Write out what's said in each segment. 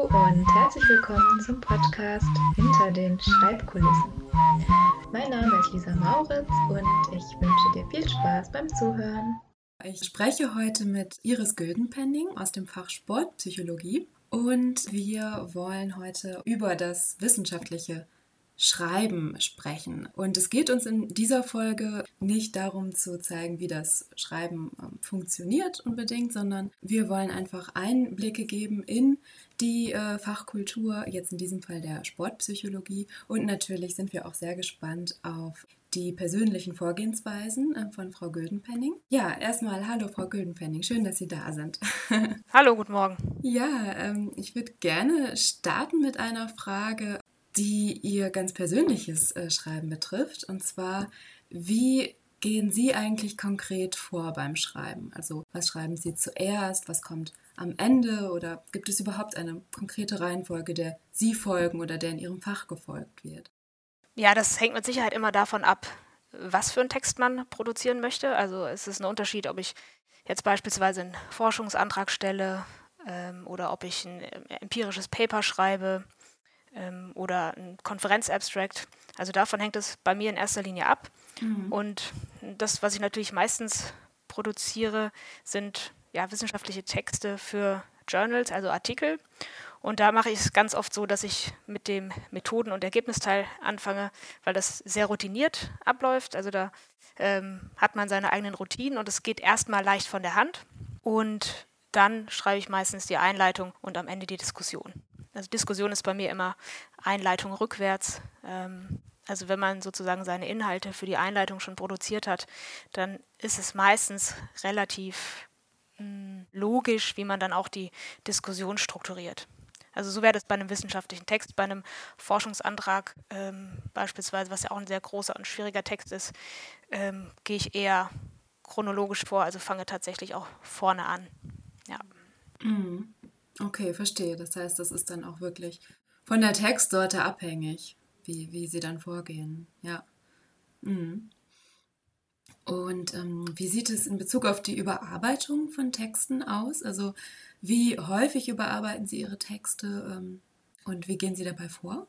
Hallo und herzlich willkommen zum Podcast Hinter den Schreibkulissen. Mein Name ist Lisa Mauritz und ich wünsche dir viel Spaß beim Zuhören. Ich spreche heute mit Iris Güldenpenning aus dem Fach Sportpsychologie und wir wollen heute über das wissenschaftliche Schreiben sprechen. Und es geht uns in dieser Folge nicht darum zu zeigen, wie das Schreiben ähm, funktioniert unbedingt, sondern wir wollen einfach Einblicke geben in die äh, Fachkultur, jetzt in diesem Fall der Sportpsychologie. Und natürlich sind wir auch sehr gespannt auf die persönlichen Vorgehensweisen äh, von Frau Güldenpenning. Ja, erstmal hallo Frau Güldenpenning, schön, dass Sie da sind. hallo, guten Morgen. Ja, ähm, ich würde gerne starten mit einer Frage, die Ihr ganz persönliches äh, Schreiben betrifft. Und zwar, wie gehen Sie eigentlich konkret vor beim Schreiben? Also was schreiben Sie zuerst, was kommt am Ende oder gibt es überhaupt eine konkrete Reihenfolge, der Sie folgen oder der in Ihrem Fach gefolgt wird? Ja, das hängt mit Sicherheit immer davon ab, was für einen Text man produzieren möchte. Also es ist ein Unterschied, ob ich jetzt beispielsweise einen Forschungsantrag stelle ähm, oder ob ich ein äh, empirisches Paper schreibe ähm, oder ein Konferenzabstract. Also davon hängt es bei mir in erster Linie ab. Mhm. Und das, was ich natürlich meistens produziere, sind ja, wissenschaftliche Texte für Journals, also Artikel. Und da mache ich es ganz oft so, dass ich mit dem Methoden- und Ergebnisteil anfange, weil das sehr routiniert abläuft. Also da ähm, hat man seine eigenen Routinen und es geht erstmal leicht von der Hand. Und dann schreibe ich meistens die Einleitung und am Ende die Diskussion. Also Diskussion ist bei mir immer Einleitung rückwärts. Ähm, also wenn man sozusagen seine Inhalte für die Einleitung schon produziert hat, dann ist es meistens relativ mh, hm, logisch, wie man dann auch die Diskussion strukturiert. Also so wäre das bei einem wissenschaftlichen Text, bei einem Forschungsantrag ähm, beispielsweise, was ja auch ein sehr großer und schwieriger Text ist, ähm, gehe ich eher chronologisch vor, also fange tatsächlich auch vorne an. Ja. Mhm. Okay, verstehe. Das heißt, das ist dann auch wirklich von der Textsorte abhängig, wie, wie sie dann vorgehen. Ja. Mhm. Und ähm, wie sieht es in Bezug auf die Überarbeitung von Texten aus? Also wie häufig überarbeiten Sie Ihre Texte ähm, und wie gehen Sie dabei vor?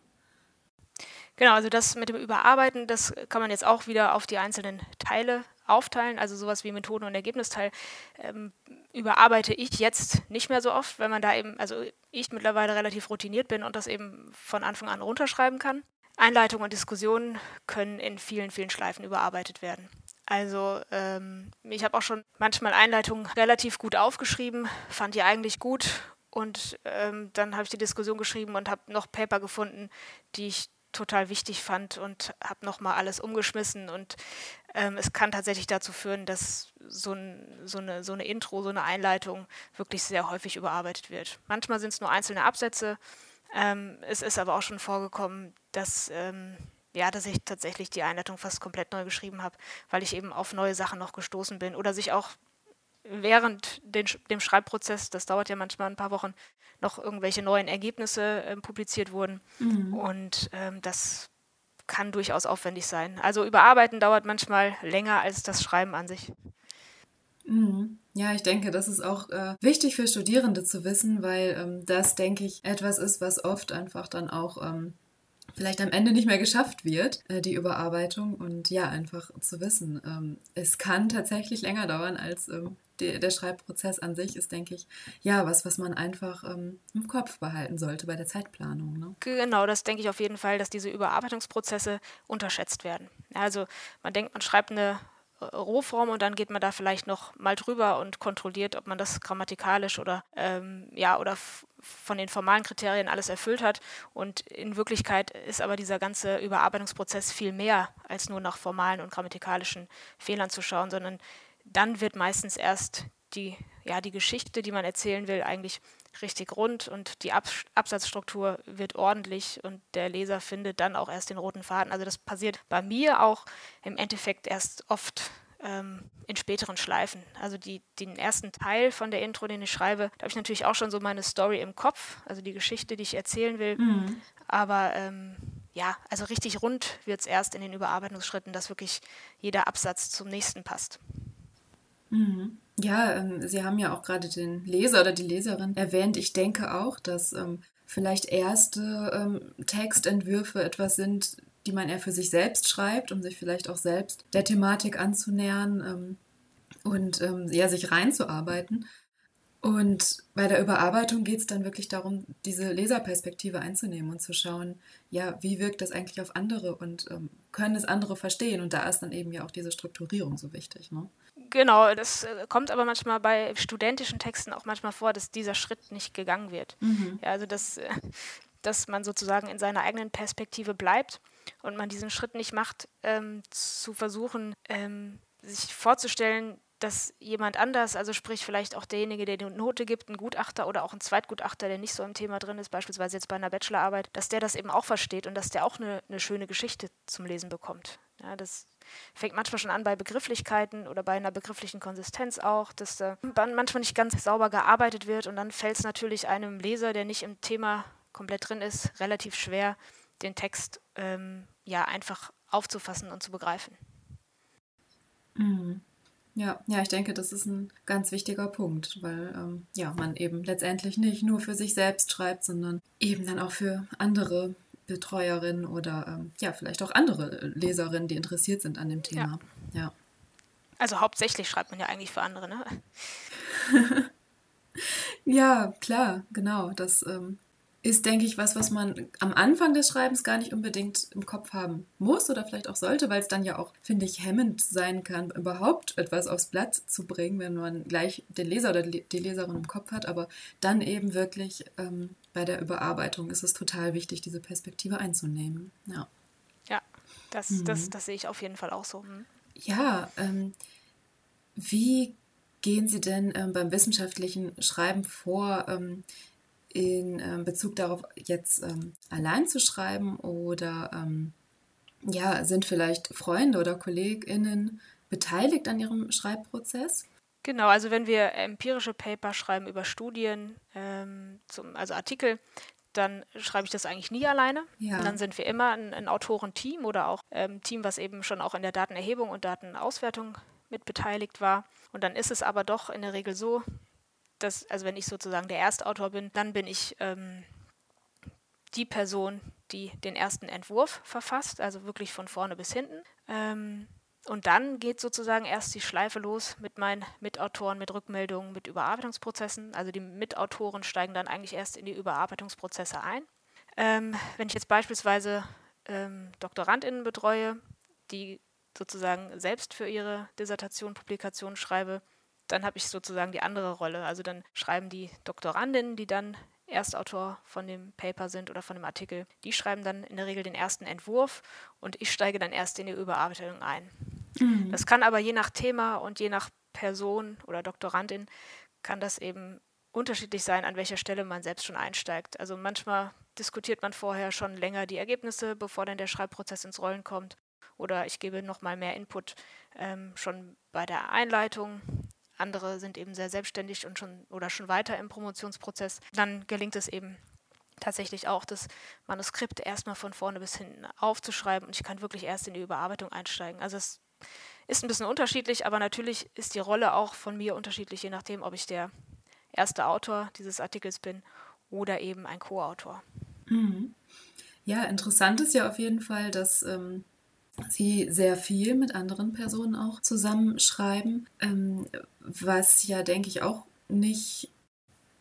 Genau, also das mit dem Überarbeiten, das kann man jetzt auch wieder auf die einzelnen Teile aufteilen. Also sowas wie Methoden- und Ergebnisteil ähm, überarbeite ich jetzt nicht mehr so oft, weil man da eben, also ich mittlerweile relativ routiniert bin und das eben von Anfang an runterschreiben kann. Einleitung und Diskussionen können in vielen, vielen Schleifen überarbeitet werden. Also ähm, ich habe auch schon manchmal Einleitungen relativ gut aufgeschrieben, fand die eigentlich gut und ähm, dann habe ich die Diskussion geschrieben und habe noch Paper gefunden, die ich total wichtig fand und habe nochmal alles umgeschmissen. Und ähm, es kann tatsächlich dazu führen, dass so, ein, so, eine, so eine Intro, so eine Einleitung wirklich sehr häufig überarbeitet wird. Manchmal sind es nur einzelne Absätze. Ähm, es ist aber auch schon vorgekommen, dass, ähm, ja, dass ich tatsächlich die Einleitung fast komplett neu geschrieben habe, weil ich eben auf neue Sachen noch gestoßen bin oder sich auch während den, dem Schreibprozess, das dauert ja manchmal ein paar Wochen, noch irgendwelche neuen Ergebnisse äh, publiziert wurden. Mhm. Und ähm, das kann durchaus aufwendig sein. Also überarbeiten dauert manchmal länger als das Schreiben an sich. Mhm. Ja, ich denke, das ist auch äh, wichtig für Studierende zu wissen, weil ähm, das, denke ich, etwas ist, was oft einfach dann auch ähm, vielleicht am Ende nicht mehr geschafft wird, äh, die Überarbeitung. Und ja, einfach zu wissen, ähm, es kann tatsächlich länger dauern als ähm, der Schreibprozess an sich ist, denke ich, ja, was, was man einfach ähm, im Kopf behalten sollte bei der Zeitplanung. Ne? Genau, das denke ich auf jeden Fall, dass diese Überarbeitungsprozesse unterschätzt werden. Also man denkt, man schreibt eine äh, Rohform und dann geht man da vielleicht noch mal drüber und kontrolliert, ob man das grammatikalisch oder ähm, ja oder von den formalen Kriterien alles erfüllt hat. Und in Wirklichkeit ist aber dieser ganze Überarbeitungsprozess viel mehr als nur nach formalen und grammatikalischen Fehlern zu schauen, sondern dann wird meistens erst die, ja, die Geschichte, die man erzählen will, eigentlich richtig rund und die Ab Absatzstruktur wird ordentlich und der Leser findet dann auch erst den roten Faden. Also das passiert bei mir auch im Endeffekt erst oft ähm, in späteren Schleifen. Also die, den ersten Teil von der Intro, den ich schreibe, da habe ich natürlich auch schon so meine Story im Kopf, also die Geschichte, die ich erzählen will. Mhm. Aber ähm, ja, also richtig rund wird es erst in den Überarbeitungsschritten, dass wirklich jeder Absatz zum nächsten passt. Mhm. Ja, ähm, Sie haben ja auch gerade den Leser oder die Leserin erwähnt. Ich denke auch, dass ähm, vielleicht erste ähm, Textentwürfe etwas sind, die man eher für sich selbst schreibt, um sich vielleicht auch selbst der Thematik anzunähern ähm, und ähm, ja, sich reinzuarbeiten. Und bei der Überarbeitung geht es dann wirklich darum, diese Leserperspektive einzunehmen und zu schauen, ja, wie wirkt das eigentlich auf andere und ähm, können es andere verstehen? Und da ist dann eben ja auch diese Strukturierung so wichtig. Ne? Genau, das äh, kommt aber manchmal bei studentischen Texten auch manchmal vor, dass dieser Schritt nicht gegangen wird. Mhm. Ja, also dass, äh, dass man sozusagen in seiner eigenen Perspektive bleibt und man diesen Schritt nicht macht, ähm, zu versuchen, ähm, sich vorzustellen, dass jemand anders, also sprich vielleicht auch derjenige, der die Note gibt, ein Gutachter oder auch ein Zweitgutachter, der nicht so im Thema drin ist, beispielsweise jetzt bei einer Bachelorarbeit, dass der das eben auch versteht und dass der auch eine, eine schöne Geschichte zum Lesen bekommt. Ja, das fängt manchmal schon an bei Begrifflichkeiten oder bei einer begrifflichen Konsistenz auch, dass da manchmal nicht ganz sauber gearbeitet wird und dann fällt es natürlich einem Leser, der nicht im Thema komplett drin ist, relativ schwer, den Text ähm, ja einfach aufzufassen und zu begreifen. Mhm. Ja, ja, ich denke, das ist ein ganz wichtiger Punkt, weil ähm, ja, man eben letztendlich nicht nur für sich selbst schreibt, sondern eben dann auch für andere Betreuerinnen oder ähm, ja, vielleicht auch andere Leserinnen, die interessiert sind an dem Thema. Ja. ja. Also hauptsächlich schreibt man ja eigentlich für andere, ne? ja, klar, genau. Das ähm, ist, denke ich, was, was man am Anfang des Schreibens gar nicht unbedingt im Kopf haben muss oder vielleicht auch sollte, weil es dann ja auch, finde ich, hemmend sein kann, überhaupt etwas aufs Blatt zu bringen, wenn man gleich den Leser oder die Leserin im Kopf hat. Aber dann eben wirklich ähm, bei der Überarbeitung ist es total wichtig, diese Perspektive einzunehmen. Ja, ja das, mhm. das, das sehe ich auf jeden Fall auch so. Mhm. Ja, ähm, wie gehen Sie denn ähm, beim wissenschaftlichen Schreiben vor? Ähm, in ähm, Bezug darauf, jetzt ähm, allein zu schreiben oder ähm, ja, sind vielleicht Freunde oder KollegInnen beteiligt an ihrem Schreibprozess? Genau, also wenn wir empirische Paper schreiben über Studien, ähm, zum, also Artikel, dann schreibe ich das eigentlich nie alleine. Ja. dann sind wir immer ein, ein Autorenteam oder auch ein ähm, Team, was eben schon auch in der Datenerhebung und Datenauswertung mit beteiligt war. Und dann ist es aber doch in der Regel so, dass, also wenn ich sozusagen der Erstautor bin, dann bin ich ähm, die Person, die den ersten Entwurf verfasst, also wirklich von vorne bis hinten. Ähm, und dann geht sozusagen erst die Schleife los mit meinen Mitautoren, mit Rückmeldungen, mit Überarbeitungsprozessen. Also die Mitautoren steigen dann eigentlich erst in die Überarbeitungsprozesse ein. Ähm, wenn ich jetzt beispielsweise ähm, DoktorandInnen betreue, die sozusagen selbst für ihre Dissertation Publikation schreibe, dann habe ich sozusagen die andere Rolle. Also dann schreiben die Doktorandinnen, die dann Erstautor von dem Paper sind oder von dem Artikel, die schreiben dann in der Regel den ersten Entwurf und ich steige dann erst in die Überarbeitung ein. Mhm. Das kann aber je nach Thema und je nach Person oder Doktorandin kann das eben unterschiedlich sein, an welcher Stelle man selbst schon einsteigt. Also manchmal diskutiert man vorher schon länger die Ergebnisse, bevor dann der Schreibprozess ins Rollen kommt. Oder ich gebe nochmal mehr Input ähm, schon bei der Einleitung andere sind eben sehr selbstständig und schon oder schon weiter im Promotionsprozess, dann gelingt es eben tatsächlich auch, das Manuskript erstmal von vorne bis hinten aufzuschreiben und ich kann wirklich erst in die Überarbeitung einsteigen. Also es ist ein bisschen unterschiedlich, aber natürlich ist die Rolle auch von mir unterschiedlich, je nachdem, ob ich der erste Autor dieses Artikels bin oder eben ein Co-Autor. Mhm. Ja, interessant ist ja auf jeden Fall, dass ähm, sie sehr viel mit anderen Personen auch zusammenschreiben, ähm, was ja, denke ich, auch nicht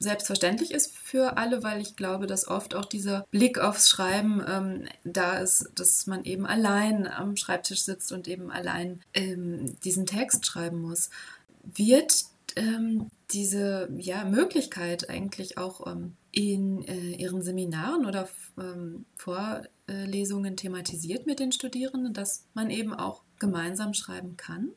selbstverständlich ist für alle, weil ich glaube, dass oft auch dieser Blick aufs Schreiben ähm, da ist, dass man eben allein am Schreibtisch sitzt und eben allein ähm, diesen Text schreiben muss. Wird ähm, diese ja, Möglichkeit eigentlich auch ähm, in äh, Ihren Seminaren oder ähm, Vorlesungen thematisiert mit den Studierenden, dass man eben auch gemeinsam schreiben kann?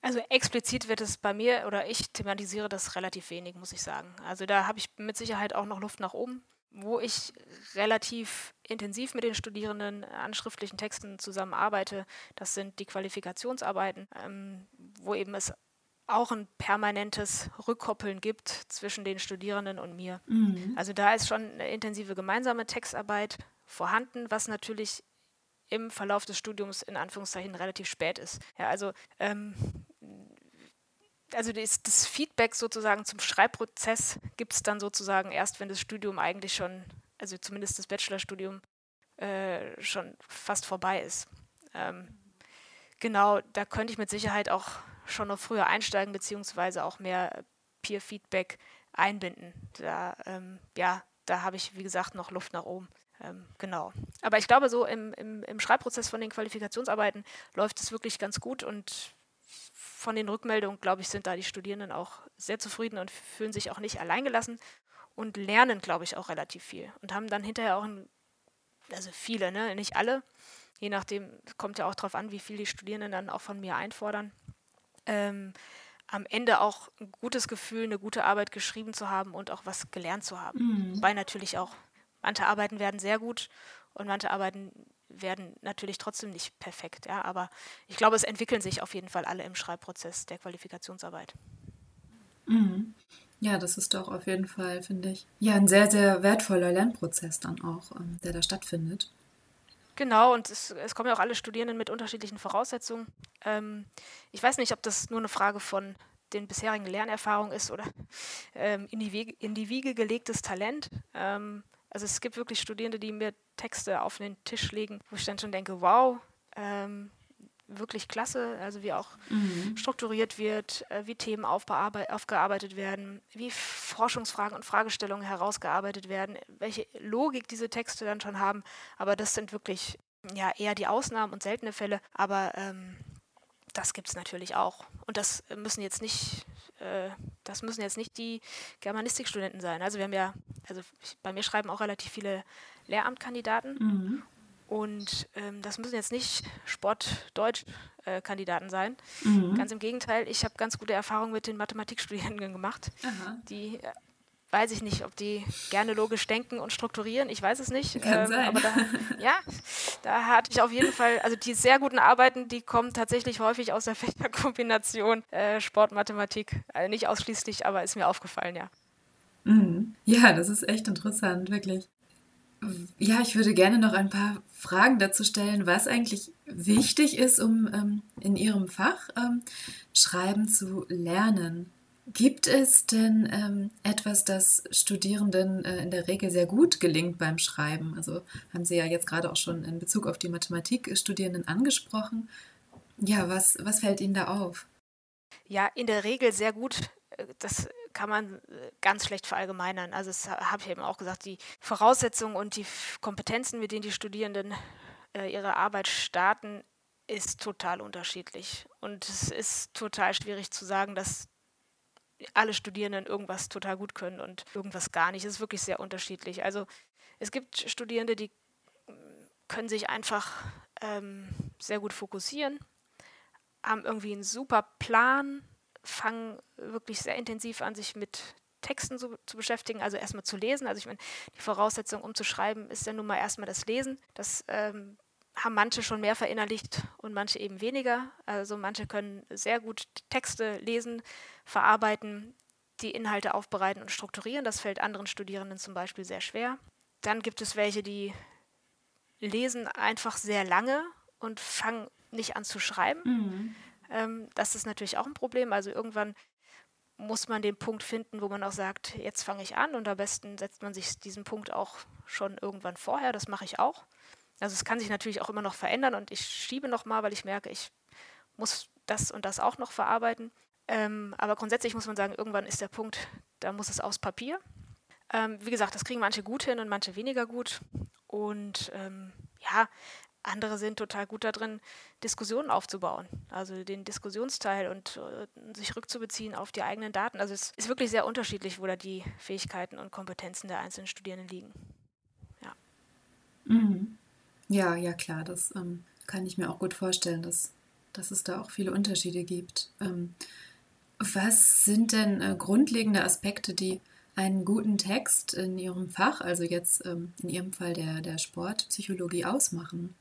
Also explizit wird es bei mir oder ich thematisiere das relativ wenig, muss ich sagen. Also da habe ich mit Sicherheit auch noch Luft nach oben. Wo ich relativ intensiv mit den Studierenden an schriftlichen Texten zusammenarbeite, das sind die Qualifikationsarbeiten, ähm, wo eben es auch ein permanentes Rückkoppeln gibt zwischen den Studierenden und mir. Mhm. Also da ist schon eine intensive gemeinsame Textarbeit vorhanden, was natürlich im Verlauf des Studiums in Anführungszeichen relativ spät ist. Ja, also ähm, also das, das, Feedback sozusagen zum Schreibprozess gibt es dann sozusagen erst, wenn das Studium eigentlich schon also zumindest das Bachelorstudium, äh, schon fast vorbei ist. Ähm, genau, da könnte ich mit Sicherheit auch schon noch früher einsteigen, beziehungsweise auch mehr Peer-Feedback einbinden. Da, ähm, ja, da habe ich, wie gesagt, noch Luft nach oben. Ähm, genau. Aber ich glaube, so im, im, im Schreibprozess von den Qualifikationsarbeiten läuft es wirklich ganz gut und von den Rückmeldungen, glaube ich, sind da die Studierenden auch sehr zufrieden und fühlen sich auch nicht alleingelassen und lernen, glaube ich, auch relativ viel und haben dann hinterher auch, ein, also viele, ne? nicht alle, je nachdem, kommt ja auch darauf an, wie viel die Studierenden dann auch von mir einfordern, ähm, am Ende auch ein gutes Gefühl, eine gute Arbeit geschrieben zu haben und auch was gelernt zu haben. Mhm. Wobei natürlich auch manche Arbeiten werden sehr gut und manche Arbeiten werden natürlich trotzdem nicht perfekt, ja, aber ich glaube, es entwickeln sich auf jeden Fall alle im Schreibprozess der Qualifikationsarbeit. Mhm. Ja, das ist doch auf jeden Fall, finde ich, ja, ein sehr, sehr wertvoller Lernprozess dann auch, ähm, der da stattfindet. Genau, und es, es, kommen ja auch alle Studierenden mit unterschiedlichen Voraussetzungen. Ähm, ich weiß nicht, ob das nur eine Frage von den bisherigen Lernerfahrungen ist oder ähm, in, die Wege, in, die Wiege gelegtes Talent. Ähm, also es gibt wirklich Studierende, die mir Texte auf den Tisch legen, wo ich dann schon denke, wow, ähm, wirklich klasse, also wie auch mhm. strukturiert wird, äh, wie Themen aufgearbeitet werden, wie Forschungsfragen und Fragestellungen herausgearbeitet werden, welche Logik diese Texte dann schon haben. Aber das sind wirklich ja eher die Ausnahmen und seltene Fälle. Aber ähm, das gibt es natürlich auch. Und das müssen jetzt nicht äh, das müssen jetzt nicht die Germanistikstudenten sein. Also wir haben ja, also bei mir schreiben auch relativ viele Lehramtkandidaten. Mhm. Und ähm, das müssen jetzt nicht Sport-Deutsch-Kandidaten sein. Mhm. Ganz im Gegenteil, ich habe ganz gute Erfahrungen mit den Mathematikstudierenden gemacht, Aha. die äh, weiß ich nicht, ob die gerne logisch denken und strukturieren. Ich weiß es nicht. Kann ähm, sein. Aber da, ja, da hatte ich auf jeden Fall, also die sehr guten Arbeiten, die kommen tatsächlich häufig aus der Fächerkombination äh, Sport, Mathematik. Also nicht ausschließlich, aber ist mir aufgefallen, ja. Mhm. Ja, das ist echt interessant, wirklich. Ja, ich würde gerne noch ein paar Fragen dazu stellen, was eigentlich wichtig ist, um ähm, in Ihrem Fach ähm, Schreiben zu lernen. Gibt es denn ähm, etwas, das Studierenden äh, in der Regel sehr gut gelingt beim Schreiben? Also haben Sie ja jetzt gerade auch schon in Bezug auf die Mathematikstudierenden angesprochen. Ja, was, was fällt Ihnen da auf? Ja, in der Regel sehr gut. Äh, das kann man äh, ganz schlecht verallgemeinern. Also das habe ich eben auch gesagt, die Voraussetzungen und die Kompetenzen, mit denen die Studierenden äh, ihre Arbeit starten, ist total unterschiedlich. Und es ist total schwierig zu sagen, dass alle Studierenden irgendwas total gut können und irgendwas gar nicht. Es ist wirklich sehr unterschiedlich. Also es gibt Studierende, die können sich einfach ähm, sehr gut fokussieren, haben irgendwie einen super Plan, fangen wirklich sehr intensiv an, sich mit Texten zu, zu beschäftigen, also erstmal zu lesen. Also ich meine, die Voraussetzung, um zu schreiben, ist ja nun mal erstmal das Lesen. Das ähm, haben manche schon mehr verinnerlicht und manche eben weniger. Also manche können sehr gut Texte lesen, verarbeiten, die Inhalte aufbereiten und strukturieren. Das fällt anderen Studierenden zum Beispiel sehr schwer. Dann gibt es welche, die lesen einfach sehr lange und fangen nicht an zu schreiben. Mhm. Ähm, das ist natürlich auch ein Problem. Also irgendwann muss man den Punkt finden, wo man auch sagt, jetzt fange ich an und am besten setzt man sich diesen Punkt auch schon irgendwann vorher. Das mache ich auch. Also es kann sich natürlich auch immer noch verändern und ich schiebe nochmal, weil ich merke, ich muss das und das auch noch verarbeiten. Ähm, aber grundsätzlich muss man sagen, irgendwann ist der Punkt, da muss es aufs Papier. Ähm, wie gesagt, das kriegen manche gut hin und manche weniger gut. Und ähm, ja, andere sind total gut darin, Diskussionen aufzubauen, also den Diskussionsteil und äh, sich rückzubeziehen auf die eigenen Daten. Also es ist wirklich sehr unterschiedlich, wo da die Fähigkeiten und Kompetenzen der einzelnen Studierenden liegen. Ja. Mhm. Ja, ja klar, das ähm, kann ich mir auch gut vorstellen, dass, dass es da auch viele Unterschiede gibt. Ähm, was sind denn äh, grundlegende Aspekte, die einen guten Text in Ihrem Fach, also jetzt ähm, in Ihrem Fall der, der Sportpsychologie, ausmachen?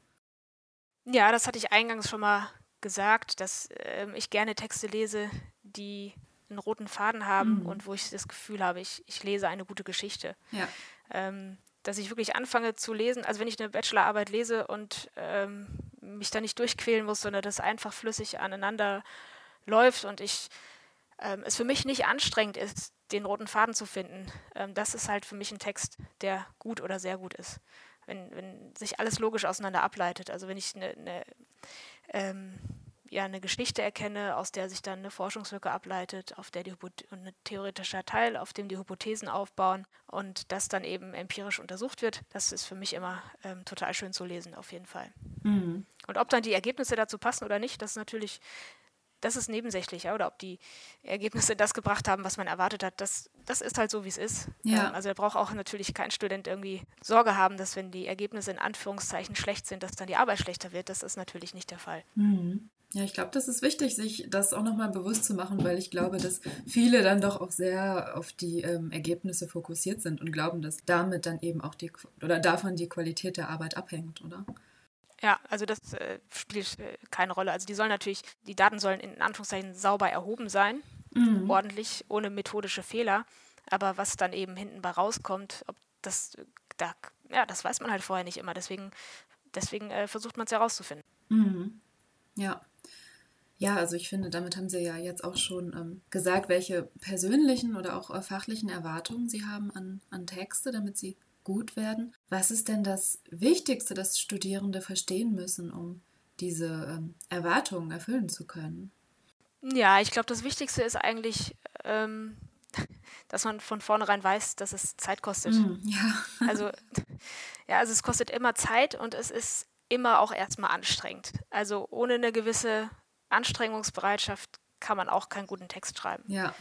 Ja, das hatte ich eingangs schon mal gesagt, dass äh, ich gerne Texte lese, die einen roten Faden haben mhm. und wo ich das Gefühl habe, ich, ich lese eine gute Geschichte. Ja. Ähm, dass ich wirklich anfange zu lesen, also wenn ich eine Bachelorarbeit lese und ähm, mich da nicht durchquälen muss, sondern das einfach flüssig aneinander läuft und ich ähm, es für mich nicht anstrengend ist, den roten Faden zu finden. Ähm, das ist halt für mich ein Text, der gut oder sehr gut ist. Wenn, wenn sich alles logisch auseinander ableitet. Also wenn ich eine, eine ähm, ja eine Geschichte erkenne, aus der sich dann eine Forschungslücke ableitet, auf der die und ein theoretischer Teil, auf dem die Hypothesen aufbauen und das dann eben empirisch untersucht wird, das ist für mich immer ähm, total schön zu lesen, auf jeden Fall. Mhm. Und ob dann die Ergebnisse dazu passen oder nicht, das ist natürlich das ist nebensächlich, ja, oder ob die Ergebnisse das gebracht haben, was man erwartet hat, das, das ist halt so, wie es ist. Ja. Ähm, also da braucht auch natürlich kein Student irgendwie Sorge haben, dass wenn die Ergebnisse in Anführungszeichen schlecht sind, dass dann die Arbeit schlechter wird. Das ist natürlich nicht der Fall. Mhm. Ja, ich glaube, das ist wichtig, sich das auch nochmal bewusst zu machen, weil ich glaube, dass viele dann doch auch sehr auf die ähm, Ergebnisse fokussiert sind und glauben, dass damit dann eben auch die oder davon die Qualität der Arbeit abhängt, oder? Ja, also das äh, spielt äh, keine Rolle. Also die sollen natürlich, die Daten sollen in Anführungszeichen sauber erhoben sein, mhm. ordentlich, ohne methodische Fehler. Aber was dann eben hinten bei rauskommt, ob das da, ja, das weiß man halt vorher nicht immer. Deswegen, deswegen äh, versucht man es herauszufinden. Mhm. Ja. Ja, also ich finde, damit haben Sie ja jetzt auch schon ähm, gesagt, welche persönlichen oder auch äh, fachlichen Erwartungen Sie haben an, an Texte, damit sie gut werden. Was ist denn das Wichtigste, das Studierende verstehen müssen, um diese ähm, Erwartungen erfüllen zu können? Ja, ich glaube, das Wichtigste ist eigentlich, ähm, dass man von vornherein weiß, dass es Zeit kostet. Mm, ja. also, ja, also es kostet immer Zeit und es ist immer auch erstmal anstrengend. Also ohne eine gewisse Anstrengungsbereitschaft kann man auch keinen guten Text schreiben. Ja.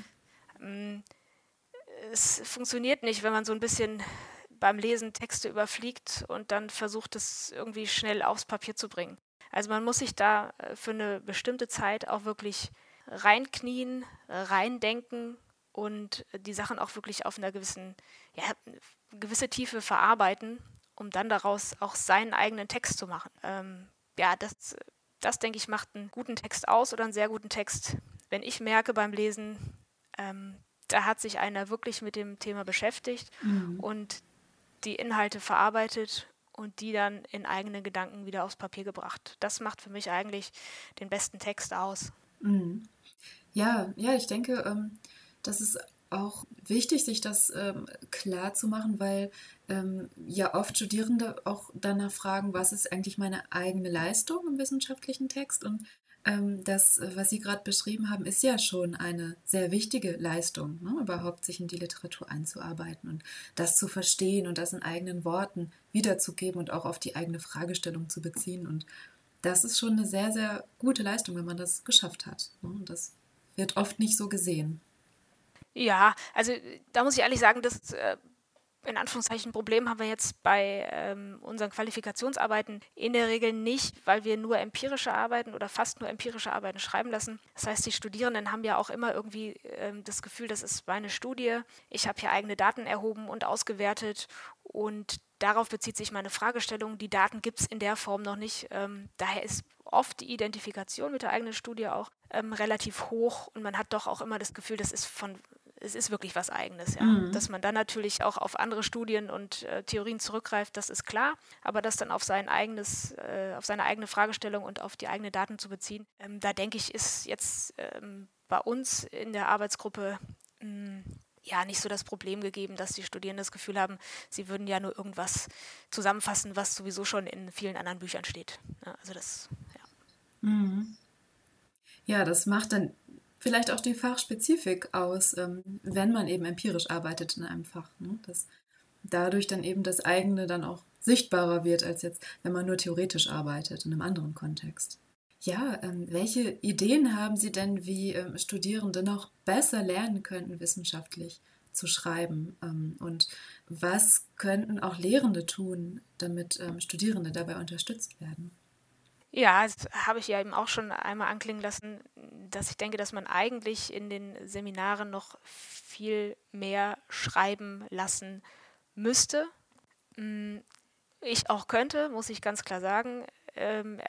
Mm, es funktioniert nicht, wenn man so ein bisschen beim Lesen Texte überfliegt und dann versucht es irgendwie schnell aufs Papier zu bringen. Also man muss sich da äh, für eine bestimmte Zeit auch wirklich reinknien, reindenken und die Sachen auch wirklich auf einer gewissen, ja, gewisse Tiefe verarbeiten, um dann daraus auch seinen eigenen Text zu machen. Ähm, ja, das, das denke ich macht einen guten Text aus oder einen sehr guten Text. Wenn ich merke beim Lesen, ähm, da hat sich einer wirklich mit dem Thema beschäftigt mhm. und die Inhalte verarbeitet und die dann in eigene Gedanken wieder aufs Papier gebracht. Das macht für mich eigentlich den besten Text aus. Mhm. Ja, ja, ich denke, ähm, das ist auch wichtig, sich das ähm, klar zu machen, weil ähm, ja oft Studierende auch danach fragen, was ist eigentlich meine eigene Leistung im wissenschaftlichen Text und ähm, das, was Sie gerade beschrieben haben, ist ja schon eine sehr wichtige Leistung, ne? überhaupt sich in die Literatur einzuarbeiten und das zu verstehen und das in eigenen Worten wiederzugeben und auch auf die eigene Fragestellung zu beziehen. Und das ist schon eine sehr, sehr gute Leistung, wenn man das geschafft hat. Ne? Und das wird oft nicht so gesehen. Ja, also da muss ich ehrlich sagen, dass äh, in Anführungszeichen Problem haben wir jetzt bei ähm, unseren Qualifikationsarbeiten in der Regel nicht, weil wir nur empirische Arbeiten oder fast nur empirische Arbeiten schreiben lassen. Das heißt, die Studierenden haben ja auch immer irgendwie ähm, das Gefühl, das ist meine Studie. Ich habe hier eigene Daten erhoben und ausgewertet und darauf bezieht sich meine Fragestellung. Die Daten gibt es in der Form noch nicht. Ähm, daher ist oft die Identifikation mit der eigenen Studie auch ähm, relativ hoch und man hat doch auch immer das Gefühl, das ist von es ist wirklich was Eigenes, ja. Mhm. Dass man dann natürlich auch auf andere Studien und äh, Theorien zurückgreift, das ist klar, aber das dann auf sein eigenes, äh, auf seine eigene Fragestellung und auf die eigenen Daten zu beziehen, ähm, da denke ich, ist jetzt ähm, bei uns in der Arbeitsgruppe mh, hm, ja nicht so das Problem gegeben, dass die Studierenden das Gefühl haben, sie würden ja nur irgendwas zusammenfassen, was sowieso schon in vielen anderen Büchern steht. Ja, also das, ja. Mhm. Ja, das macht dann vielleicht auch die Fachspezifik aus, ähm, wenn man eben empirisch arbeitet in einem Fach. Ne? Dass dadurch dann eben das eigene dann auch sichtbarer wird, als jetzt, wenn man nur theoretisch arbeitet in einem anderen Kontext. Ja, ähm, welche Ideen haben Sie denn, wie ähm, Studierende noch besser lernen könnten, wissenschaftlich zu schreiben? Und was könnten auch Lehrende tun, damit Studierende dabei unterstützt werden? Ja, das habe ich ja eben auch schon einmal anklingen lassen, dass ich denke, dass man eigentlich in den Seminaren noch viel mehr schreiben lassen müsste. Hm, ich auch könnte, muss ich ganz klar sagen. Ähm,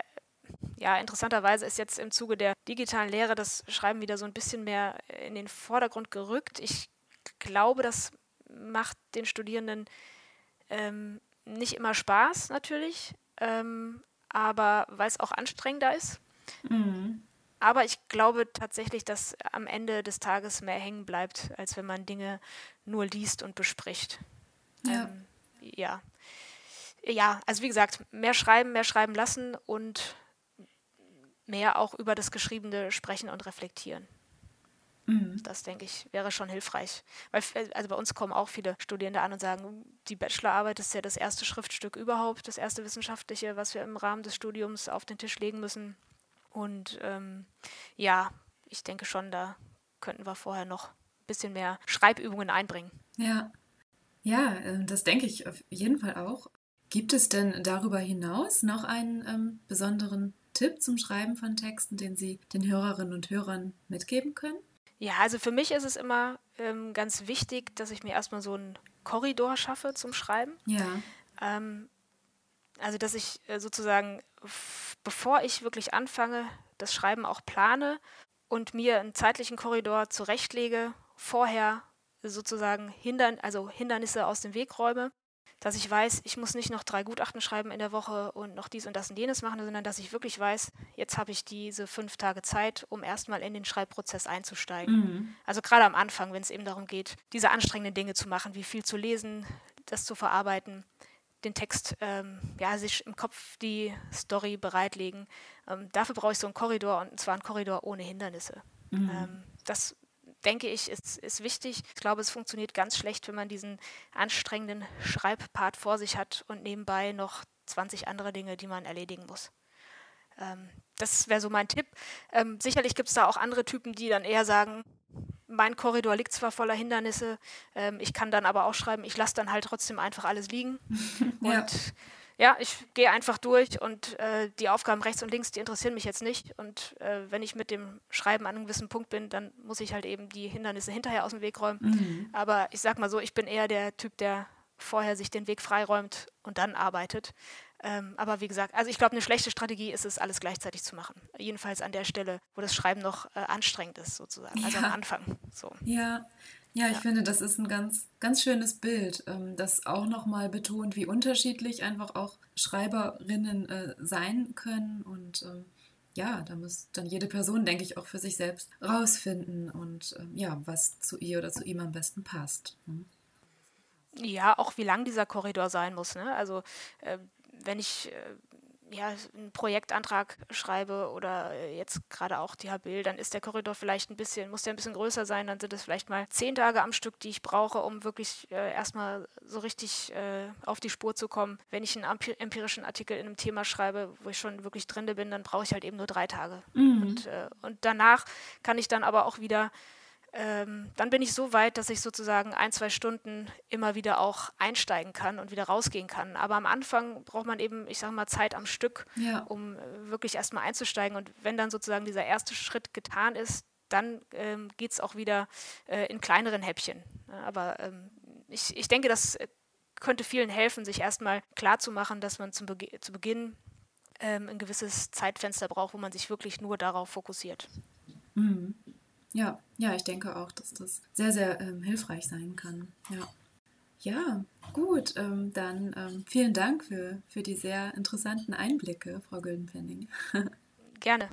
ja, interessanterweise ist jetzt im Zuge der digitalen Lehre das Schreiben wieder so ein bisschen mehr in den Vordergrund gerückt. Ich glaube, das macht den Studierenden ähm, nicht immer Spaß, natürlich. Ähm, aber weil es auch anstrengender ist. Mhm. aber ich glaube tatsächlich, dass am Ende des Tages mehr hängen bleibt, als wenn man Dinge nur liest und bespricht. Ja. Ähm, ja. Ja, also wie gesagt, mehr schreiben, mehr schreiben lassen und mehr auch über das Geschriebene sprechen und reflektieren. Mhm. Das, denke ich, wäre schon hilfreich. Weil, also bei uns kommen auch viele Studierende an und sagen, die Bachelorarbeit ist ja das erste Schriftstück überhaupt, das erste wissenschaftliche, was wir im Rahmen des Studiums auf den Tisch legen müssen. Und ähm, ja, ich denke schon, da könnten wir vorher noch ein bisschen mehr Schreibübungen einbringen. Ja, ja, ähm, das denke ich auf jeden Fall auch. Gibt es denn darüber hinaus noch einen ähm, besonderen Tipp zum Schreiben von Texten, den Sie den Hörerinnen und Hörern mitgeben können? Ja, also für mich ist es immer ähm, ganz wichtig, dass ich mir erstmal so einen Korridor schaffe zum Schreiben. Ja. Ähm, also, dass ich äh, sozusagen, bevor ich wirklich anfange, das Schreiben auch plane und mir einen zeitlichen Korridor zurechtlege, vorher sozusagen Hindern, also Hindernisse aus dem Weg räume dass ich weiß, ich muss nicht noch drei Gutachten schreiben in der Woche und noch dies und das und jenes machen, sondern dass ich wirklich weiß, jetzt habe ich diese fünf Tage Zeit, um erstmal in den Schreibprozess einzusteigen. Mhm. Also gerade am Anfang, wenn es eben darum geht, diese anstrengenden Dinge zu machen, wie viel zu lesen, das zu verarbeiten, den Text, ähm, ja, sich im Kopf die Story bereitlegen. Ähm, dafür brauche ich so einen Korridor und zwar einen Korridor ohne Hindernisse. Mhm. Ähm, das denke ich, ist, ist wichtig. Ich glaube, es funktioniert ganz schlecht, wenn man diesen anstrengenden Schreibpart vor sich hat und nebenbei noch 20 andere Dinge, die man erledigen muss. Ähm, das wäre so mein Tipp. Ähm, sicherlich gibt es da auch andere Typen, die dann eher sagen, mein Korridor liegt zwar voller Hindernisse, ähm, ich kann dann aber auch schreiben, ich lasse dann halt trotzdem einfach alles liegen. ja. Und ja, ich gehe einfach durch und äh, die Aufgaben rechts und links, die interessieren mich jetzt nicht. Und äh, wenn ich mit dem Schreiben an einem gewissen Punkt bin, dann muss ich halt eben die Hindernisse hinterher aus dem Weg räumen. Mhm. Aber ich sag mal so, ich bin eher der Typ, der vorher sich den Weg freiräumt und dann arbeitet. Ähm, aber wie gesagt, also ich glaube, eine schlechte Strategie ist es, alles gleichzeitig zu machen. Jedenfalls an der Stelle, wo das Schreiben noch äh, anstrengend ist, sozusagen. Also am Anfang. So. Ja, ja, ich ja. finde, das ist ein ganz, ganz schönes Bild, ähm, das auch nochmal betont, wie unterschiedlich einfach auch Schreiberinnen äh, sein können. Und ähm, ja, da muss dann jede Person, denke ich, auch für sich selbst rausfinden und ähm, ja, was zu ihr oder zu ihm am besten passt. Ne? Ja, auch wie lang dieser Korridor sein muss. Ne? Also äh, wenn ich äh, ja, einen Projektantrag schreibe oder jetzt gerade auch die Habil, dann ist der Korridor vielleicht ein bisschen, muss der ein bisschen größer sein, dann sind es vielleicht mal zehn Tage am Stück, die ich brauche, um wirklich äh, erstmal so richtig äh, auf die Spur zu kommen. Wenn ich einen empirischen Artikel in einem Thema schreibe, wo ich schon wirklich drin bin, dann brauche ich halt eben nur drei Tage. Mhm. Und, äh, und danach kann ich dann aber auch wieder ähm, dann bin ich so weit, dass ich sozusagen ein, zwei Stunden immer wieder auch einsteigen kann und wieder rausgehen kann. Aber am Anfang braucht man eben, ich sage mal, Zeit am Stück, ja. um äh, wirklich erstmal einzusteigen. Und wenn dann sozusagen dieser erste Schritt getan ist, dann ähm, geht es auch wieder äh, in kleineren Häppchen. Aber ähm, ich, ich denke, das äh, könnte vielen helfen, sich erstmal klarzumachen, dass man zum Be zu Beginn ähm, ein gewisses Zeitfenster braucht, wo man sich wirklich nur darauf fokussiert. Mhm. Ja, ja, ich denke auch, dass das sehr, sehr ähm, hilfreich sein kann. Ja. Ja, gut, ähm, dann ähm, vielen Dank für, für die sehr interessanten Einblicke, Frau Güldenpenning. Gerne.